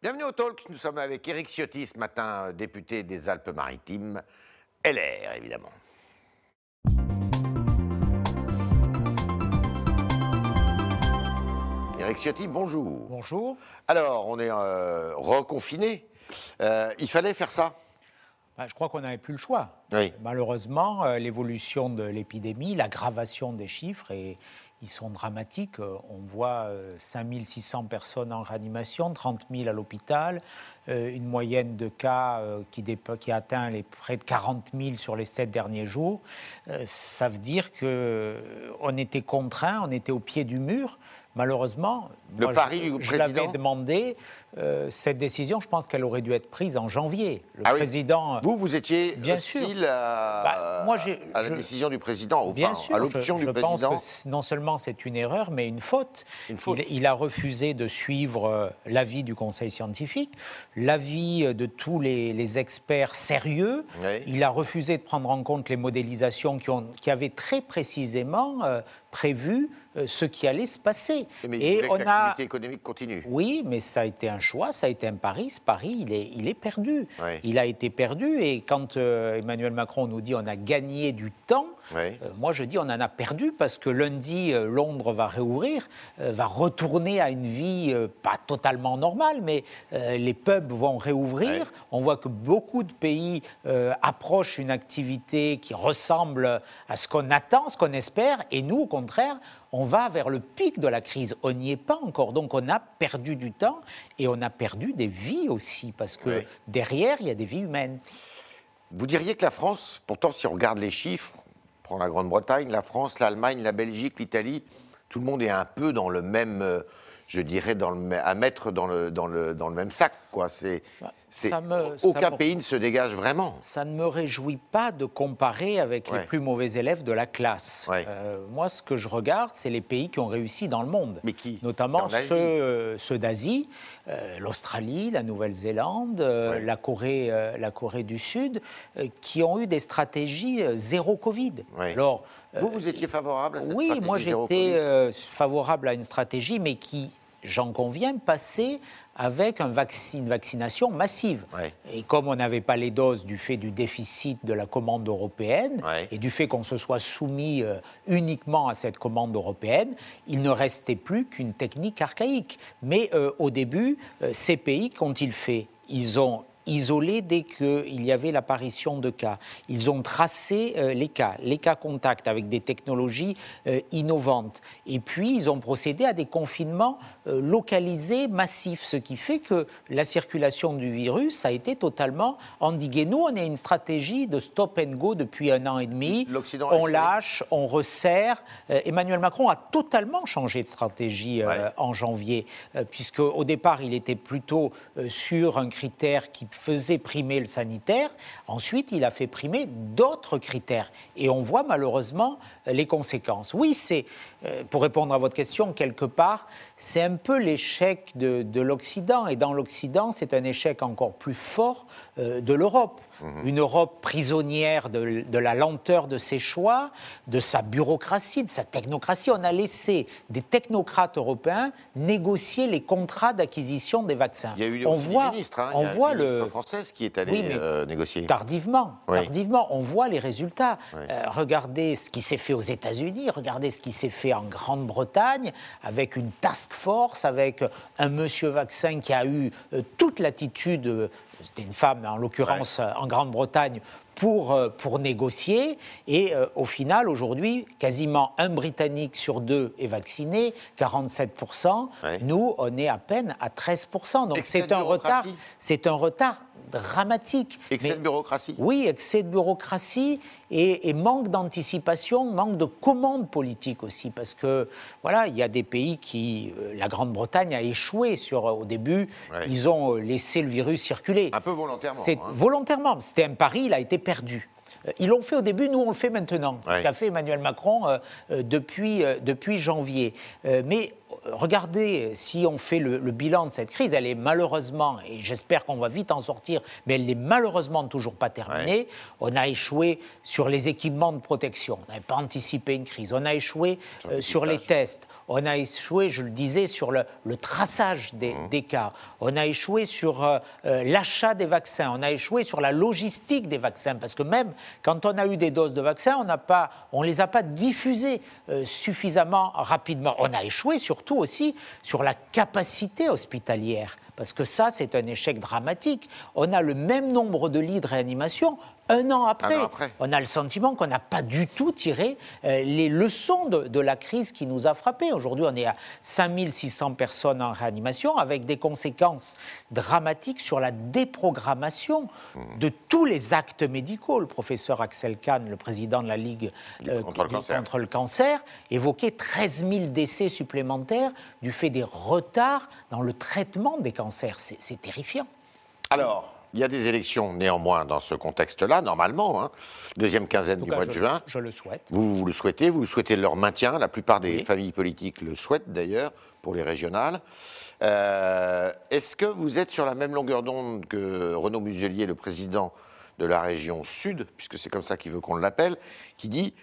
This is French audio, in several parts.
Bienvenue au Talk. Nous sommes avec Éric Ciotti ce matin, député des Alpes-Maritimes. LR, évidemment. Éric Ciotti, bonjour. Bonjour. Alors, on est euh, reconfiné. Euh, il fallait faire ça Ben, je crois qu'on n'avait plus le choix. Oui. Malheureusement, euh, l'évolution de l'épidémie, l'aggravation des chiffres, et ils sont dramatiques. Euh, On voit euh, 5600 personnes en réanimation, 30 000 à l'hôpital, euh, une moyenne de cas euh, qui, qui atteint les près de 40 000 sur les sept derniers jours. Euh, Ça veut dire qu'on était contraint, on était au pied du mur. Malheureusement, Le moi, pari je, du je l'avais président demandé. euh, cette décision, je pense qu'elle aurait dû être prise en janvier. Le Ah oui. président. Vous, vous étiez Bien hostile à, Bah, moi, j'ai- à la je- décision du président, ou Bien enfin, sûr, à l'option je, du je président. pense que non seulement c'est une erreur, mais une faute. Une faute. Il, il a refusé de suivre euh, l'avis du Conseil scientifique, l'avis euh, de tous les, les experts sérieux. Oui. Il a refusé de prendre en compte les modélisations qui, ont, qui avaient très précisément euh, prévu euh, ce qui allait se passer. Mais Et on a économique continue. oui, mais ça a été un choix, ça a été un pari. Ce pari, il est, il est perdu. Oui. Il a été perdu. Et quand euh, Emmanuel Macron nous dit on a gagné du temps, Oui. euh, moi je dis on en a perdu parce que lundi, euh, Londres va réouvrir, euh, va retourner à une vie euh, pas totalement normale, mais euh, les pubs vont réouvrir. On voit que beaucoup de pays euh, approchent une activité qui ressemble à ce qu'on attend, ce qu'on espère, et nous, au contraire, on va vers le pic de la crise. On n'y est pas encore, donc on a perdu du temps et on a perdu des vies aussi, parce que derrière, il y a des vies humaines. Vous diriez que la France, pourtant, si on regarde les chiffres, on prend la Grande-Bretagne, la France, l'Allemagne, la Belgique, l'Italie, tout le monde est un peu dans le même, euh, je dirais, dans le, mê- à mettre dans le, dans le, dans le même sac. Quoi. C'est, me- aucun pays ne se dégage vraiment. ça ne me réjouit pas de comparer avec Ouais. les plus mauvais élèves de la classe. Ouais. Euh, moi, ce que je regarde, c'est les pays qui ont réussi dans le monde. Mais qui? Notamment ceux, euh, ceux d'Asie, euh, l'Australie, la Nouvelle-Zélande, Ouais. la, Corée, la Corée du Sud, qui ont eu des stratégies zéro Covid. Alors, Vous, vous étiez favorable à cette oui, stratégie moi zéro j'étais favorable à une stratégie, mais qui, j'en conviens, passait avec un vaccin, une vaccination massive. Ouais. Et comme on n'avait pas les doses du fait du déficit de la commande européenne Ouais. et du fait qu'on se soit soumis euh, uniquement à cette commande européenne, il ne restait plus qu'une technique archaïque. Mais euh, au début, euh, ces pays, qu'ont-ils fait? Ils ont isolé dès qu'il y avait l'apparition de cas. Ils ont tracé euh, les cas, les cas contacts avec des technologies euh, innovantes. Et puis, ils ont procédé à des confinements euh, localisés, massifs, ce qui fait que la circulation du virus a été totalement endiguée. Nous, on a une stratégie de stop and go depuis un an et demi. On lâche, on resserre. Emmanuel Macron a totalement changé de stratégie Ouais. en janvier, puisque au départ, il était plutôt sur un critère qui faisait primer le sanitaire. Ensuite, il a fait primer d'autres critères. Et on voit malheureusement les conséquences. Oui, c'est, euh, pour répondre à votre question, quelque part, c'est un peu l'échec de, de l'Occident. Et dans l'Occident, c'est un échec encore plus fort euh, de l'Europe. Une Europe prisonnière de, de la lenteur de ses choix, de sa bureaucratie, de sa technocratie. On a laissé des technocrates européens négocier les contrats d'acquisition des vaccins. Il y a eu on voit, ministres. hein. on Il y a voit une ministre le française qui est allée Oui, euh, négocier. tardivement, Oui. tardivement, on voit les résultats. Oui. Euh, regardez ce qui s'est fait aux États-Unis, regardez ce qui s'est fait en Grande-Bretagne, avec une task force, avec un monsieur vaccin qui a eu euh, toute l'attitude, euh, c'était une femme en l'occurrence en Grande-Bretagne, pour, euh, pour négocier. Et euh, au final, aujourd'hui, quasiment un Britannique sur deux est vacciné, 47%. Oui. Nous, on est à peine à 13%. Donc c'est un retard, c'est un retard dramatique. Excès Mais- de bureaucratie. oui, excès de bureaucratie et, et manque d'anticipation, manque de commande politique aussi, parce que voilà, il y a des pays qui, euh, la Grande-Bretagne a échoué sur au début, Ouais. ils ont laissé le virus circuler. Un peu volontairement. C'est hein. volontairement. C'était un pari, il a été perdu. Euh, Ils l'ont fait au début, nous on le fait maintenant. C'est Ouais. ce qu'a fait Emmanuel Macron euh, euh, depuis, euh, depuis janvier. Euh, mais regardez, si on fait le, bilan de cette crise, elle est malheureusement, et j'espère qu'on va vite en sortir, mais elle n'est malheureusement toujours pas terminée. On a échoué sur les équipements de protection, on n'avait pas anticipé une crise. On a échoué sur, les tests, on a échoué, je le disais, sur le, traçage mmh. des, cas, on a échoué sur l'achat des vaccins, on a échoué sur la logistique des vaccins, parce que même quand on a eu des doses de vaccins, on ne les a pas diffusées suffisamment rapidement. On a échoué surtout aussi sur la capacité hospitalière, parce que ça, c'est un échec dramatique. On a le même nombre de lits de réanimation, un an après, on a le sentiment qu'on n'a pas du tout tiré euh, les leçons de, la crise qui nous a frappés. Aujourd'hui, on est à 5600 personnes en réanimation avec des conséquences dramatiques sur la déprogrammation mmh. de tous les actes médicaux. Le professeur Axel Kahn, le président de la Ligue euh, contre, le contre, le cancer, évoquait 13 000 décès supplémentaires du fait des retards dans le traitement des cancers. C'est terrifiant. Alors, il y a des élections néanmoins dans ce contexte-là, normalement, hein. deuxième quinzaine du mois de juin. Je le souhaite. Vous, le souhaitez, vous souhaitez leur maintien. La plupart des familles politiques le souhaitent d'ailleurs pour les régionales. Euh, est-ce que vous êtes sur la même longueur d'onde que Renaud Muselier, le président de la région Sud, puisque c'est comme ça qu'il veut qu'on l'appelle, qui dit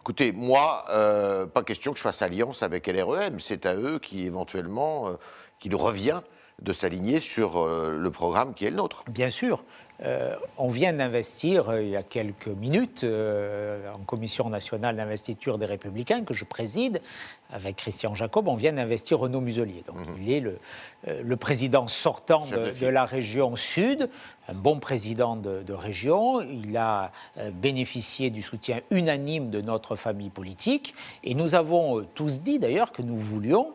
Écoutez, moi, euh, pas question que je fasse alliance avec LREM, c'est à eux qui éventuellement, euh, qu'il revient de s'aligner sur euh, le programme qui est le nôtre. Bien sûr. Euh, on vient d'investir euh, il y a quelques minutes en commission nationale d'investiture des Républicains que je préside avec Christian Jacob. On vient d'investir Renaud Muselier. Donc mhm. il est le, le, président sortant de, la région Sud, un bon président de, de région. Il a bénéficié du soutien unanime de notre famille politique. Et nous avons tous dit d'ailleurs que nous voulions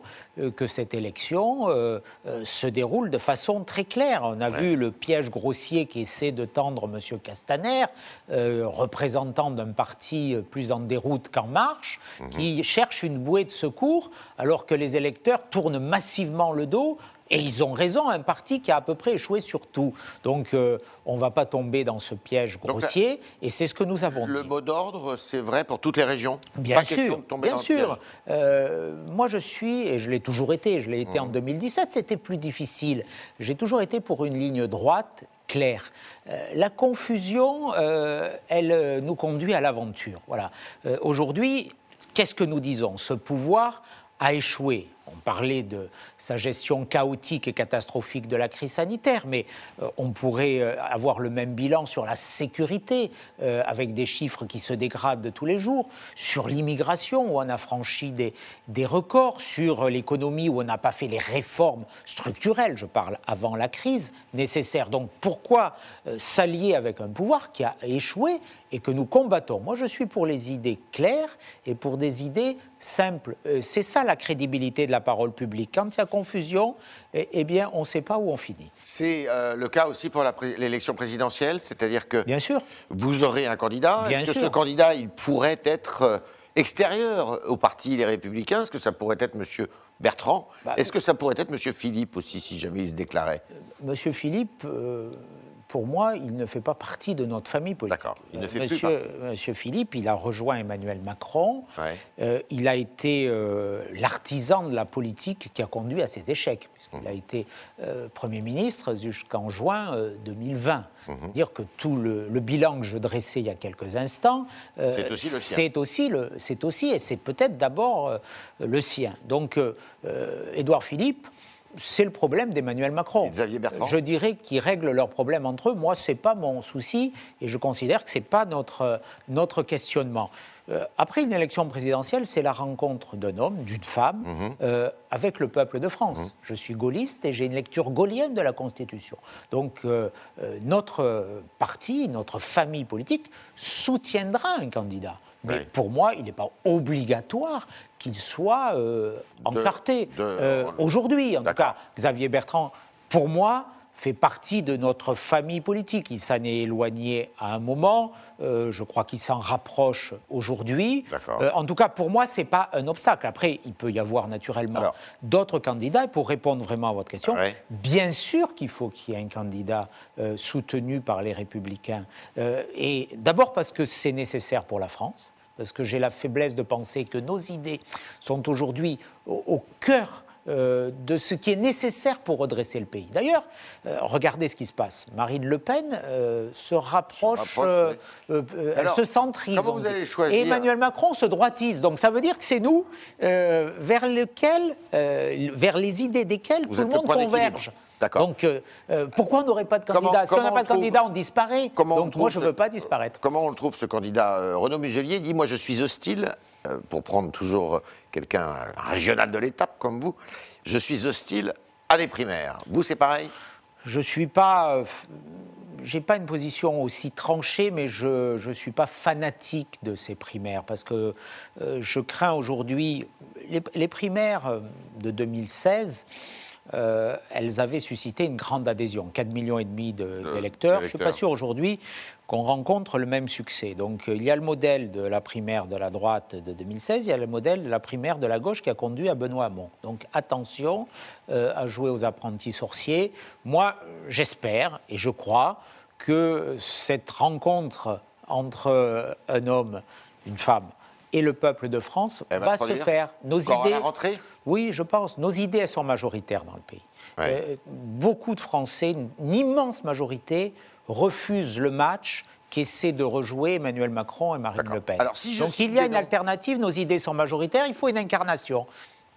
que cette élection euh, euh, se déroule de façon très claire. On a vu le piège grossier qui essaie de tendre M. Castaner, représentant d'un parti plus en déroute qu'en marche, mhm. qui cherche une bouée de secours alors que les électeurs tournent massivement le dos et ils ont raison, un parti qui a à peu près échoué sur tout. Donc euh, on ne va pas tomber dans ce piège grossier, et c'est ce que nous avons le dit. Le mot d'ordre, c'est vrai pour toutes les régions? Bien sûr, bien sûr. Euh, moi je suis, et je l'ai toujours été, je l'ai été en 2017, mmh. c'était plus difficile. J'ai toujours été pour une ligne droite claire. Euh, la confusion, elle nous conduit à l'aventure. Voilà. Aujourd'hui, qu'est-ce que nous disons? Ce pouvoir a échoué on parlait de sa gestion chaotique et catastrophique de la crise sanitaire, mais euh, on pourrait euh, avoir le même bilan sur la sécurité, euh, avec des chiffres qui se dégradent tous les jours, sur l'immigration, où on a franchi des, des records, sur l'économie, où on n'a pas fait les réformes structurelles, je parle avant la crise, nécessaires. Donc pourquoi s'allier avec un pouvoir qui a échoué et que nous combattons? Moi, je suis pour les idées claires et pour des idées simples. C'est ça la crédibilité de la parole publique. Quand il y a confusion, eh, eh bien, on ne sait pas où on finit. C'est euh, le cas aussi pour l'élection présidentielle, c'est-à-dire que bien sûr. vous aurez un candidat. Est-ce que ce candidat, il pourrait être euh, extérieur au parti Les Républicains? Est-ce que ça pourrait être M. Bertrand? Bah, Est-ce que ça pourrait être M. Philippe aussi, si jamais il se déclarait? Monsieur Philippe, euh, pour moi, il ne fait pas partie de notre famille politique. D'accord, il ne fait Monsieur, plus partie. Monsieur Philippe, il a rejoint Emmanuel Macron. Euh, il a été euh, l'artisan de la politique qui a conduit à ses échecs, puisqu'il a été euh, Premier ministre jusqu'en juin 2020. Mmh. Dire que tout le, bilan que je dressais il y a quelques instants, c'est aussi le sien. C'est aussi, le, aussi, et c'est peut-être d'abord le sien. Donc, Édouard Philippe, c'est le problème d'Emmanuel Macron. Xavier Bertrand Je dirais qu'ils règlent leurs problèmes entre eux. Moi, ce n'est pas mon souci et je considère que ce n'est pas notre, notre questionnement. Euh, après une élection présidentielle, c'est la rencontre d'un homme, d'une femme, mhm. euh, avec le peuple de France. Mhm. Je suis gaulliste et j'ai une lecture gaulienne de la Constitution. Donc euh, notre parti, notre famille politique soutiendra un candidat. Mais pour moi, il n'est pas obligatoire qu'il soit encarté. Aujourd'hui, en tout cas, Xavier Bertrand, pour moi, fait partie de notre famille politique. Il s'en est éloigné à un moment, euh, je crois qu'il s'en rapproche aujourd'hui. Euh, en tout cas, pour moi, ce n'est pas un obstacle. Après, il peut y avoir naturellement d'autres candidats. Et pour répondre vraiment à votre question, bien sûr qu'il faut qu'il y ait un candidat euh, soutenu par les républicains. et d'abord parce que c'est nécessaire pour la France, parce que j'ai la faiblesse de penser que nos idées sont aujourd'hui au, au cœur euh, de ce qui est nécessaire pour redresser le pays. D'ailleurs, euh, regardez ce qui se passe. Marine Le Pen euh, se rapproche, elle se centrise. Comment vous allez choisir Et Emmanuel Macron se droitise. Donc ça veut dire que c'est nous vers, lequel, vers les idées desquelles tout le monde converge. Donc, pourquoi on n'aurait pas de candidat Si on n'a pas de candidat, on disparaît. Donc, moi, je ne veux pas disparaître. Comment on le trouve, ce candidat Renaud Muselier dit Moi, je suis hostile euh, pour prendre toujours quelqu'un régional de l'étape comme vous, je suis hostile à des primaires. Vous, c'est pareil? Je ne suis pas. Euh, j'ai pas une position aussi tranchée, mais je ne suis pas fanatique de ces primaires parce que euh, je crains aujourd'hui les, les, primaires de 2016 euh, elles avaient suscité une grande adhésion, 4,5 millions et demi d'électeurs. Je ne suis pas sûr aujourd'hui qu'on rencontre le même succès. Donc il y a le modèle de la primaire de la droite de 2016, il y a le modèle de la primaire de la gauche qui a conduit à Benoît Hamon. Donc attention euh, à jouer aux apprentis sorciers. Moi, j'espère et je crois que cette rencontre entre un homme, une femme, et le peuple de France va, se, faire. Nos idées, oui, je pense. Nos idées elles sont majoritaires dans le pays. Euh, beaucoup de Français, une immense majorité, refusent le match qu'essaient de rejouer Emmanuel Macron et Marine Le Pen. Alors, si Donc il y a une alternative, nos idées sont majoritaires, il faut une incarnation.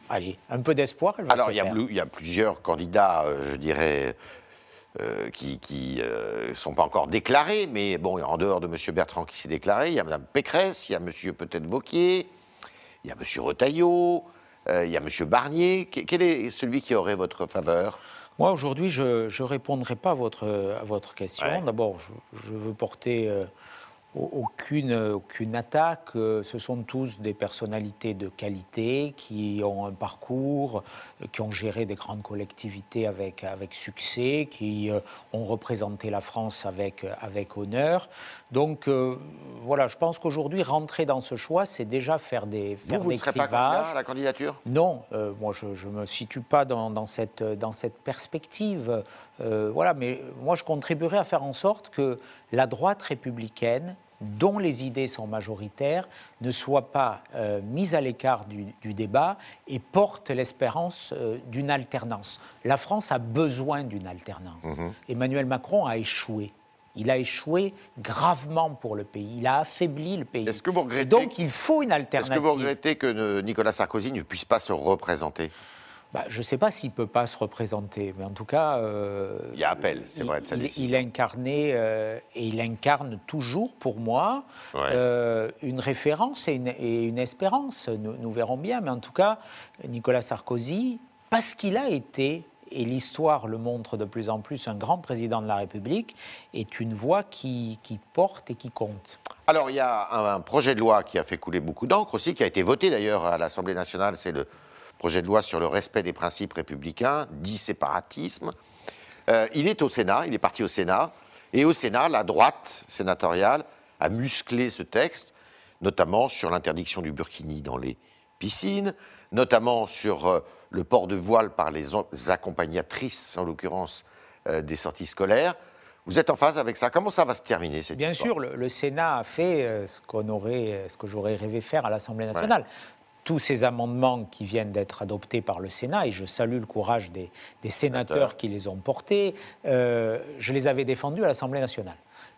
Allez, un peu d'espoir. Alors il y, a, il y, a plusieurs candidats, euh, je dirais, euh, qui ne euh, sont pas encore déclarés, mais bon, en dehors de M. Bertrand qui s'est déclaré, il y a Mme Pécresse, il y a M. peut-être Vauquier, il y a M. Retailleau, euh, il y a M. Barnier. Quel est celui qui aurait votre faveur? Moi, aujourd'hui, je ne répondrai pas à votre, à votre question. D'abord, je, je, veux porter aucune, aucune attaque. Ce sont tous des personnalités de qualité qui ont un parcours, qui ont géré des grandes collectivités avec, avec succès, qui euh, ont représenté la France avec, avec honneur. Donc euh, voilà, je pense qu'aujourd'hui, rentrer dans ce choix, c'est déjà faire des faire Vous, vous ne serez pas candidat à la candidature? Non, euh, moi je ne me situe pas dans, dans, cette, dans cette perspective. voilà, mais moi je contribuerai à faire en sorte que la droite républicaine dont les idées sont majoritaires, ne soit pas euh, mise à l'écart du, débat et porte l'espérance euh, d'une alternance. La France a besoin d'une alternance. Mhm. Emmanuel Macron a échoué. Il a échoué gravement pour le pays. Il a affaibli le pays. Est-ce que vous regrettez, Donc il faut une alternative. Est-ce que vous regrettez que Nicolas Sarkozy ne puisse pas se représenter? Bah, je ne sais pas s'il ne peut pas se représenter, mais en tout cas. Euh, il y a appel, c'est vrai, de sa il, il incarnait euh, et il incarne toujours pour moi euh, une référence et une, espérance. Nous, verrons bien, mais en tout cas, Nicolas Sarkozy, parce qu'il a été et l'histoire le montre de plus en plus, un grand président de la République est une voix qui, porte et qui compte. Alors, il y a un, un, projet de loi qui a fait couler beaucoup d'encre aussi, qui a été voté d'ailleurs à l'Assemblée nationale, c'est le projet de loi sur le respect des principes républicains, dit séparatisme. Euh, il est au Sénat, il est parti au Sénat, et au Sénat, la droite sénatoriale a musclé ce texte, notamment sur l'interdiction du burkini dans les piscines, notamment sur euh, le port de voile par les accompagnatrices, en l'occurrence euh, des sorties scolaires. Vous êtes en phase avec ça. Comment ça va se terminer cette Bien sûr, le, Sénat a fait ce qu'on aurait, ce que j'aurais rêvé faire à l'Assemblée nationale tous ces amendements qui viennent d'être adoptés par le Sénat, et je salue le courage des, sénateurs qui les ont portés, euh, je les avais défendus à l'Assemblée nationale.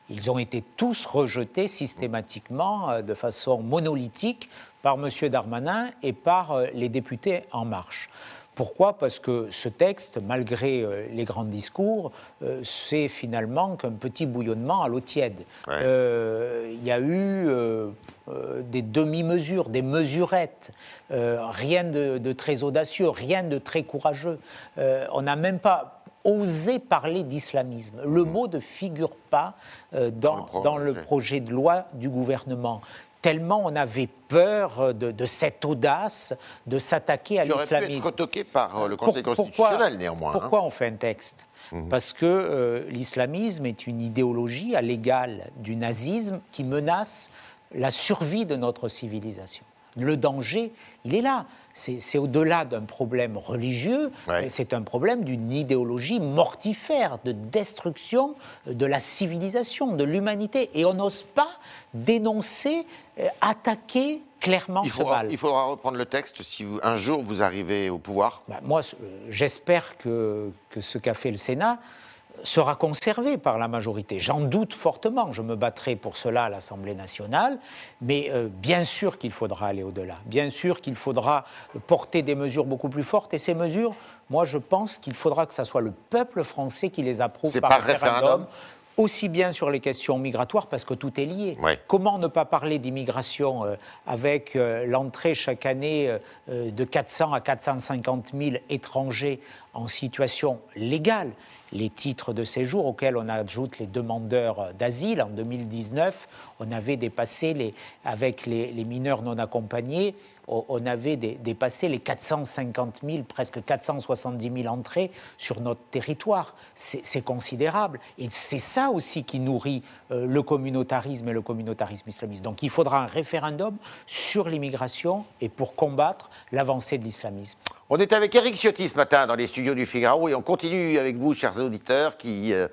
Ils ont été tous rejetés systématiquement, euh, de façon monolithique, par M. Darmanin et par euh, les députés En Marche. Pourquoi? Parce que ce texte, malgré les grands discours, c'est finalement qu'un petit bouillonnement à l'eau tiède. Il y a eu des demi-mesures, des mesurettes, euh, rien de, très audacieux, rien de très courageux. Euh, on n'a même pas osé parler d'islamisme. Le mmh. mot ne figure pas dans, dans, le projet de loi du gouvernement tellement on avait peur de, cette audace de s'attaquer à l'islamisme. Aurait pu être retoqué par le Conseil constitutionnel, néanmoins. Pourquoi hein. on fait un texte mmh. Parce que l'islamisme est une idéologie à l'égal du nazisme qui menace la survie de notre civilisation. Le danger, il est là. C'est au-delà d'un problème religieux, c'est un problème d'une idéologie mortifère, de destruction de la civilisation, de l'humanité. Et on n'ose pas dénoncer, euh, attaquer clairement il ce faudra, mal. il faudra reprendre le texte si vous- un jour vous arrivez au pouvoir. Bah, moi, euh, j'espère que, que ce qu'a fait le Sénat sera conservé par la majorité. J'en doute fortement. Je me battrai pour cela à l'Assemblée nationale. Mais euh, bien sûr qu'il faudra aller au-delà. Bien sûr qu'il faudra porter des mesures beaucoup plus fortes. Et ces mesures, moi, je pense qu'il faudra que ce soit le peuple français qui les approuve par, par référendum. référendum Aussi bien sur les questions migratoires, parce que tout est lié. Ouais. Comment ne pas parler d'immigration euh, avec euh, l'entrée chaque année euh, de 400 à 450 000 étrangers en situation légale? Les titres de séjour auxquels on ajoute les demandeurs euh, d'asile. En 2019, on avait dépassé, les, avec les, les mineurs non accompagnés, on avait dé- dépassé les 450 000, presque 470 000 entrées sur notre territoire. C'est c'est considérable. Et c'est ça aussi qui nourrit euh, le communautarisme et le communautarisme islamiste. Donc il faudra un référendum sur l'immigration et pour combattre l'avancée de l'islamisme. On est avec Eric Ciotti ce matin dans les studios du Figaro et on continue avec vous, chers auditeurs, qui euh,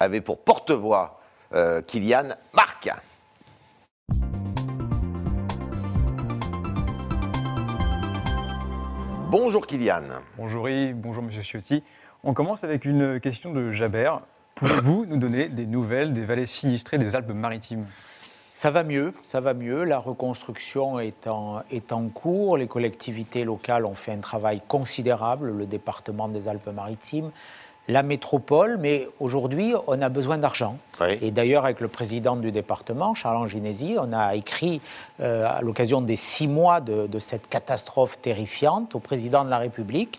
avez pour porte-voix euh, Kylian Marc. Bonjour Kylian. Bonjour Yves, bonjour Monsieur Ciotti. On commence avec une question de Jaber. Pouvez-vous nous donner des nouvelles des vallées sinistrées des Alpes-Maritimes Ça va mieux, ça va mieux. La reconstruction est en, est en cours. Les collectivités locales ont fait un travail considérable, le département des Alpes-Maritimes, la métropole, mais aujourd'hui, on a besoin d'argent. Oui. Et d'ailleurs, avec le président du département, Charles Ginesi, on a écrit euh, à l'occasion des six mois de, de cette catastrophe terrifiante au président de la République.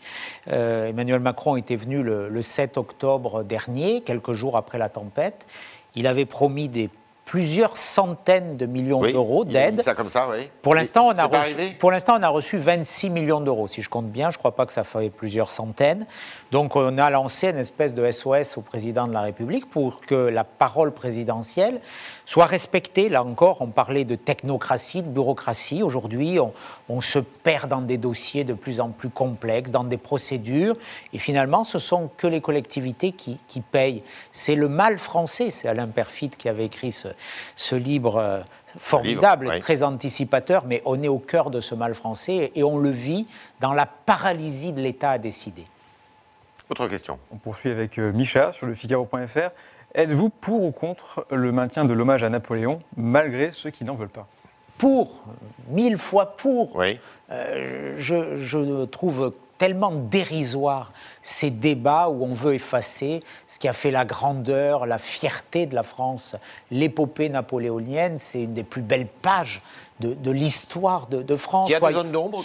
Euh, Emmanuel Macron était venu le, le 7 octobre dernier, quelques jours après la tempête. Il avait promis des plusieurs centaines de millions Oui, d'euros d'aide. ça comme ça, oui. Pour l'instant, on, a reçu- pour l'instant, on a reçu 26 millions d'euros. Si je compte bien, je ne crois pas que ça fait plusieurs centaines. Donc, on a lancé une espèce de SOS au président de la République pour que la parole présidentielle soit respectée. Là encore, on parlait de technocratie, de bureaucratie. Aujourd'hui, on, on se perd dans des dossiers de plus en plus complexes, dans des procédures. Et finalement, ce sont que les collectivités qui, qui payent. C'est le mal français. C'est Alain Perfit qui avait écrit ce, ce livre euh, formidable, très anticipateur, mais on est au cœur de ce mal français et on le vit dans la paralysie de l'État à décider. Autre question. On poursuit avec euh, Micha sur le Figaro.fr. Êtes-vous pour ou contre le maintien de l'hommage à Napoléon, malgré ceux qui n'en veulent pas? Pour, mille fois pour, Oui. Euh, je, je trouve tellement dérisoire ces débats où on veut effacer ce qui a fait la grandeur, la fierté de la France. L'épopée napoléonienne, c'est une des plus belles pages de, de l'histoire de, de France. Il y a des zones d'ombre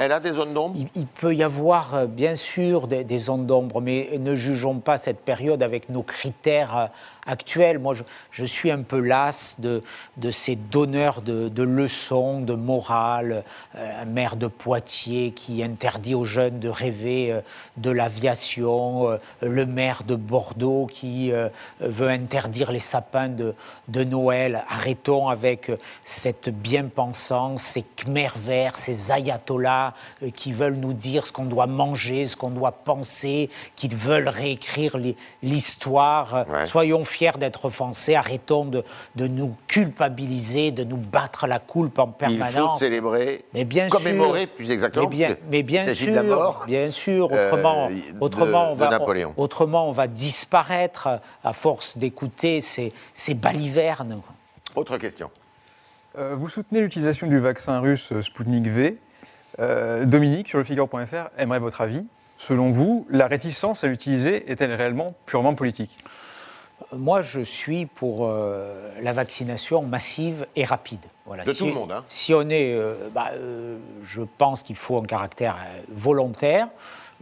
Elle a des zones d'ombre il, il peut y avoir euh, bien sûr des, des zones d'ombre, mais ne jugeons pas cette période avec nos critères euh, actuels. Moi, je, je suis un peu las de, de ces donneurs de, de leçons, de morale. Euh, un maire de Poitiers qui interdit aux jeunes de rêver euh, de l'aviation, euh, le maire de Bordeaux qui veut interdire les sapins de, de Noël. Arrêtons avec cette ces Khmer verts, ces ayatollahs euh, qui veulent nous dire ce qu'on doit manger, ce qu'on doit penser, qui veulent réécrire l'hi- l'histoire. Euh, Ouais. Soyons fiers d'être français, arrêtons de, de nous culpabiliser, de nous battre la coulpe en Il faut permanence. célébrer, Mais bien commémorer sûr, plus exactement. mais bien, mais bien il sûr, de la mort. bien sûr. Autrement, euh, de- autrement, on de va, Napoléon. autrement, on va disparaître à force d'écouter ces, ces balivernes. Autre question. Euh, Vous soutenez l'utilisation du vaccin russe Sputnik V. Euh, Dominique, sur le Figaro.fr, aimerait votre avis. Selon vous, la réticence à l'utiliser est-elle réellement purement politique? Moi, je suis pour euh, la vaccination massive et rapide. Voilà. De Si- tout le monde, hein. Si on est, euh, bah, euh, je pense qu'il faut un caractère euh, volontaire.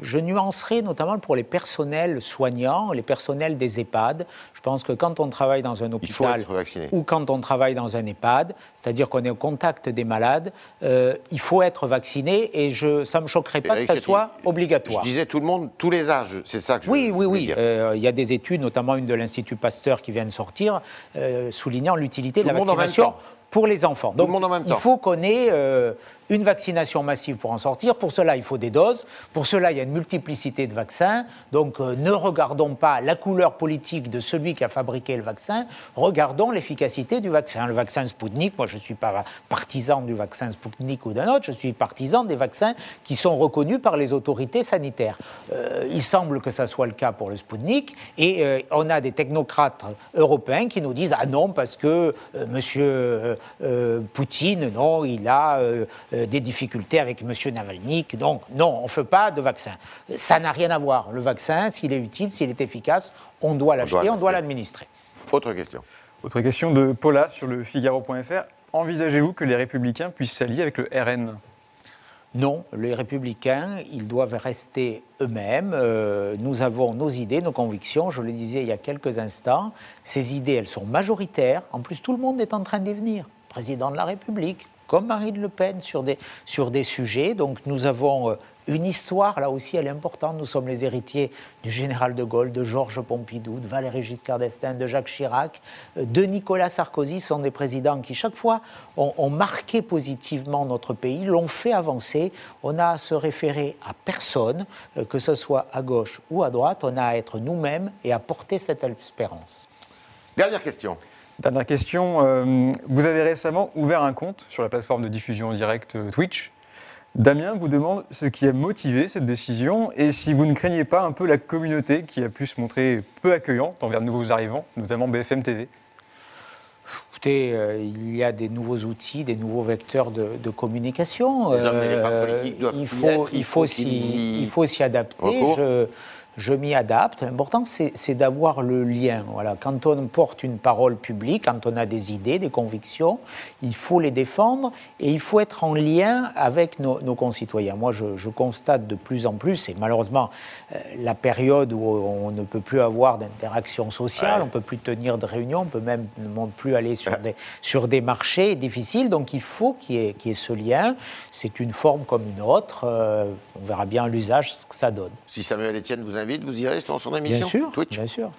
Je nuancerai notamment pour les personnels soignants, les personnels des EHPAD. Je pense que quand on travaille dans un Il faut hôpital être vacciné. ou quand on travaille dans un EHPAD, c'est-à-dire qu'on est au contact des malades, euh, il faut être vacciné et je, ça ne me choquerait pas que ça soit Je obligatoire. disais tout le monde, tous les âges, c'est ça que je Oui, oui, oui. Euh, il y a des études, notamment une de l'Institut Pasteur qui vient de sortir, euh, soulignant l'utilité de Tout la vaccination pour les enfants. le monde en même il temps. faut qu'on ait euh, une vaccination massive pour en sortir. Pour cela, il faut des doses. Pour cela, il y a une multiplicité de vaccins. Donc, euh, ne regardons pas la couleur politique de celui qui a fabriqué le vaccin. Regardons l'efficacité du vaccin. Le vaccin Sputnik, moi, je ne suis pas partisan du vaccin Sputnik ou d'un autre. Je suis partisan des vaccins qui sont reconnus par les autorités sanitaires. Euh, il semble que ça soit le cas pour le Sputnik. Et euh, on a des technocrates européens qui nous disent Ah non, parce que Monsieur Poutine, non, il a des difficultés avec M. Navalny. Donc, non, on ne fait pas de vaccin. Ça n'a rien à voir. Le vaccin, s'il est utile, s'il est efficace, on doit l'acheter, on doit l'administrer. Autre question. Autre question de Paula sur le Figaro.fr. Envisagez-vous que les Républicains puissent s'allier avec le RN non, les républicains, ils doivent rester eux-mêmes. Euh, nous avons nos idées, nos convictions. Je le disais il y a quelques instants. Ces idées, elles sont majoritaires. En plus, tout le monde est en train d'y venir. Président de la République, comme Marine Le Pen sur des, sur des sujets. Donc nous avons euh, une histoire, là aussi, elle est importante. Nous sommes les héritiers du général de Gaulle, de Georges Pompidou, de Valéry Giscard d'Estaing, de Jacques Chirac, euh, de Nicolas Sarkozy. Ce sont des présidents qui, chaque fois, ont, marqué positivement notre pays, l'ont fait avancer. On a à se référer à personne, euh, que ce soit à gauche ou à droite. On a à être nous-mêmes et à porter cette espérance. Dernière question. Dernière question. Euh, vous avez récemment ouvert un compte sur la plateforme de diffusion en direct euh, Twitch. Damien vous demande ce qui a motivé cette décision et si vous ne craignez pas un peu la communauté qui a pu se montrer peu accueillante envers de nouveaux arrivants, notamment BFM TV. Écoutez, euh, il y a des nouveaux outils, des nouveaux vecteurs de, communication. Les hommes et les femmes politiques doivent il faut, il faut, il faut s'y adapter je m'y adapte. L'important, c'est d'avoir le lien. Voilà. Quand on porte une parole publique, quand on a des idées, des convictions, il faut les défendre et il faut être en lien avec nos, concitoyens. Moi, je, constate de plus en plus, et malheureusement, euh, la période où on ne peut plus avoir d'interaction sociale, on ne peut plus tenir de réunions, on ne peut même ne plus aller sur des, sur des marchés difficiles. Donc, il faut qu'il y, ait ce lien. C'est une forme comme une autre. Euh, on verra bien l'usage, ce que ça donne. Si Samuel Etienne vous vous irez dans son émission Bien sûr, Twitch. bien sûr.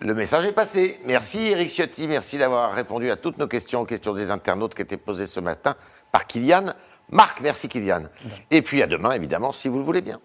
Le message est passé. Merci Eric Ciotti, merci d'avoir répondu à toutes nos questions, aux questions des internautes qui étaient posées ce matin par Kylian. Marc, merci Kylian. Et puis à demain, évidemment, si vous le voulez bien.